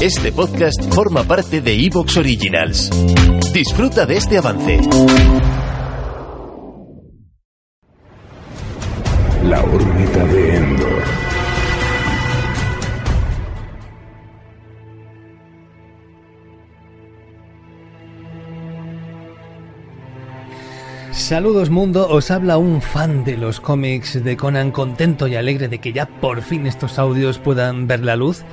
Este podcast forma parte de Evox Originals. Disfruta de este avance. La órbita de Endor. Saludos mundo, os habla un fan de los cómics de Conan contento y alegre de que ya por fin estos audios puedan ver la luz.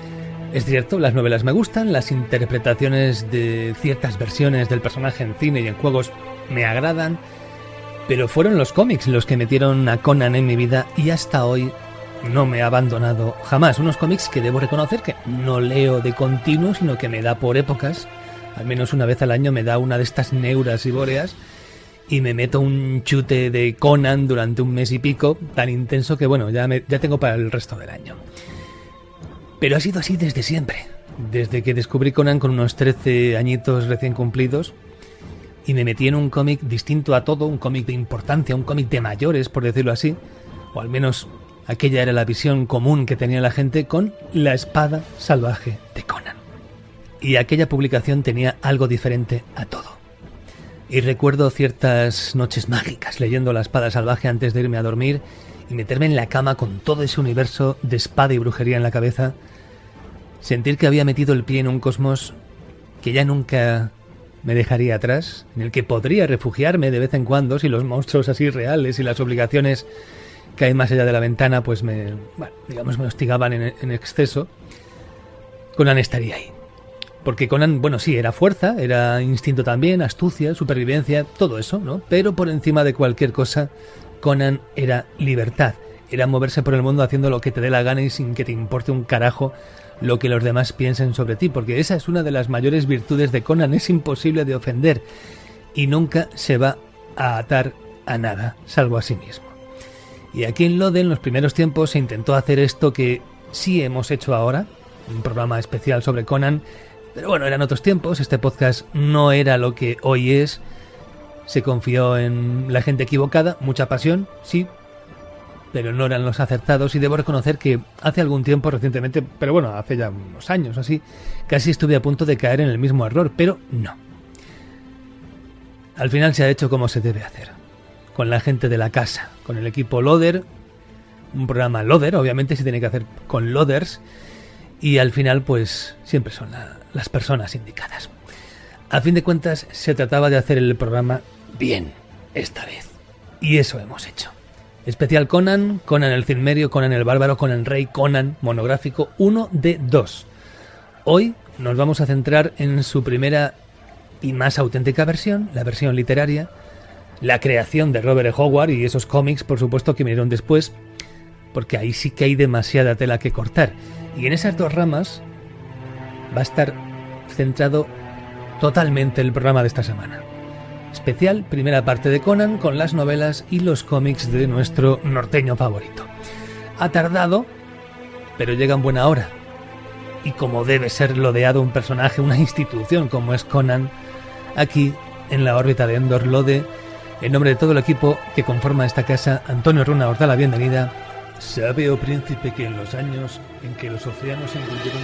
Es cierto, las novelas me gustan, las interpretaciones de ciertas versiones del personaje en cine y en juegos me agradan, pero fueron los cómics los que metieron a Conan en mi vida y hasta hoy no me ha abandonado jamás. Unos cómics que debo reconocer que no leo de continuo, sino que me da por épocas, al menos una vez al año me da una de estas neuras y bóreas y me meto un chute de Conan durante un mes y pico, tan intenso que bueno, ya, me, ya tengo para el resto del año. Pero ha sido así desde siempre, desde que descubrí Conan con unos 13 añitos recién cumplidos y me metí en un cómic distinto a todo, un cómic de importancia, un cómic de mayores, por decirlo así, o al menos aquella era la visión común que tenía la gente con La espada salvaje de Conan. Y aquella publicación tenía algo diferente a todo. Y recuerdo ciertas noches mágicas leyendo La espada salvaje antes de irme a dormir y meterme en la cama con todo ese universo de espada y brujería en la cabeza, sentir que había metido el pie en un cosmos que ya nunca me dejaría atrás, en el que podría refugiarme de vez en cuando si los monstruos así reales y las obligaciones que hay más allá de la ventana pues me, digamos, me hostigaban en, en exceso, Conan estaría ahí. Porque Conan, bueno, sí, era fuerza, era instinto también, astucia, supervivencia, todo eso, ¿no? Pero por encima de cualquier cosa, Conan era libertad, era moverse por el mundo haciendo lo que te dé la gana y sin que te importe un carajo lo que los demás piensen sobre ti, porque esa es una de las mayores virtudes de Conan, es imposible de ofender y nunca se va a atar a nada, salvo a sí mismo. Y aquí en Lode, en los primeros tiempos, se intentó hacer esto que sí hemos hecho ahora, un programa especial sobre Conan, pero bueno, eran otros tiempos, este podcast no era lo que hoy es, se confió en la gente equivocada, mucha pasión, sí, pero no eran los acertados y debo reconocer que hace algún tiempo recientemente, pero bueno, hace ya unos años así, casi estuve a punto de caer en el mismo error, pero no. Al final se ha hecho como se debe hacer, con la gente de la casa, con el equipo Loader, un programa Loader, obviamente se tiene que hacer con Loaders, y al final pues siempre son la, las personas indicadas. A fin de cuentas se trataba de hacer el programa bien, esta vez. Y eso hemos hecho. Especial Conan, Conan el Cinmerio, Conan el Bárbaro, Conan Rey, Conan monográfico 1 de 2. Hoy nos vamos a centrar en su primera y más auténtica versión, la versión literaria, la creación de Robert E. Howard y esos cómics, por supuesto, que vinieron después, porque ahí sí que hay demasiada tela que cortar. Y en esas dos ramas va a estar centrado totalmente el programa de esta semana. Especial primera parte de Conan con las novelas y los cómics de nuestro norteño favorito. Ha tardado, pero llega en buena hora. Y como debe ser lodeado un personaje, una institución como es Conan, aquí en la órbita de Endor Lode, en nombre de todo el equipo que conforma esta casa, Antonio Runa os da la bienvenida. Sabe, oh príncipe, que en los años en que los océanos se envolvieron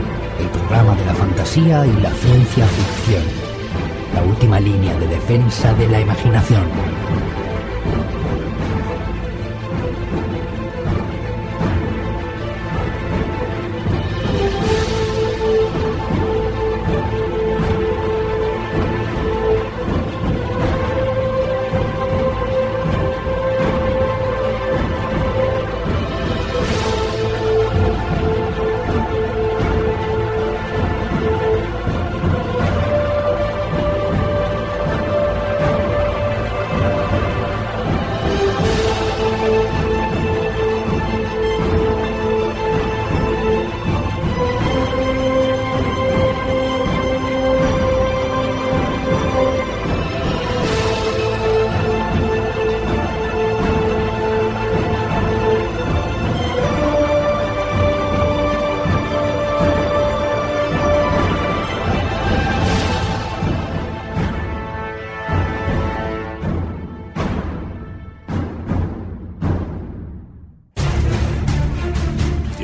el programa de la fantasía y la ciencia ficción. La última línea de defensa de la imaginación.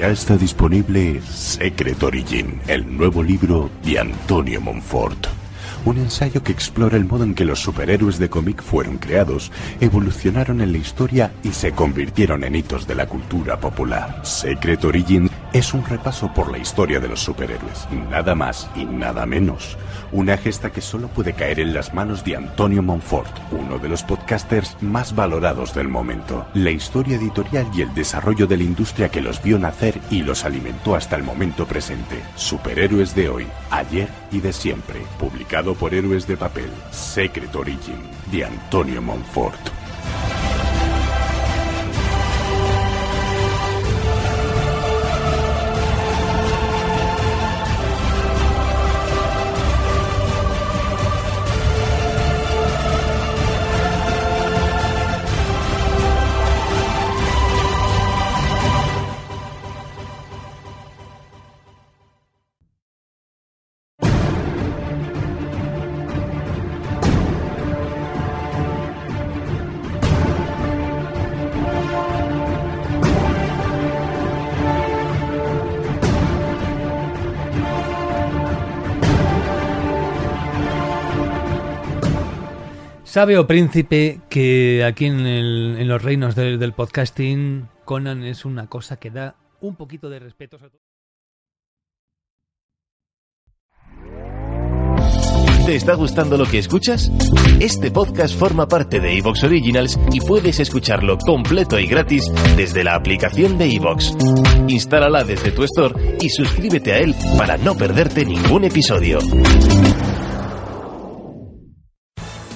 Ya está disponible Secret Origin, el nuevo libro de Antonio Monfort. Un ensayo que explora el modo en que los superhéroes de cómic fueron creados, evolucionaron en la historia y se convirtieron en hitos de la cultura popular. Secret Origin es un repaso por la historia de los superhéroes, nada más y nada menos. Una gesta que solo puede caer en las manos de Antonio Monfort, uno de los podcasters más valorados del momento. La historia editorial y el desarrollo de la industria que los vio nacer y los alimentó hasta el momento presente. Superhéroes de hoy, ayer y de siempre. Publicado por Héroes de Papel. Secret Origin, de Antonio Monfort. Sabe o príncipe que aquí en, en los reinos del, podcasting Conan es una cosa que da un poquito de respeto. todo- ¿Te está gustando lo que escuchas? Este podcast forma parte de Evox Originals y puedes escucharlo completo y gratis desde la aplicación de Evox. Instálala desde tu store y suscríbete a él para no perderte ningún episodio.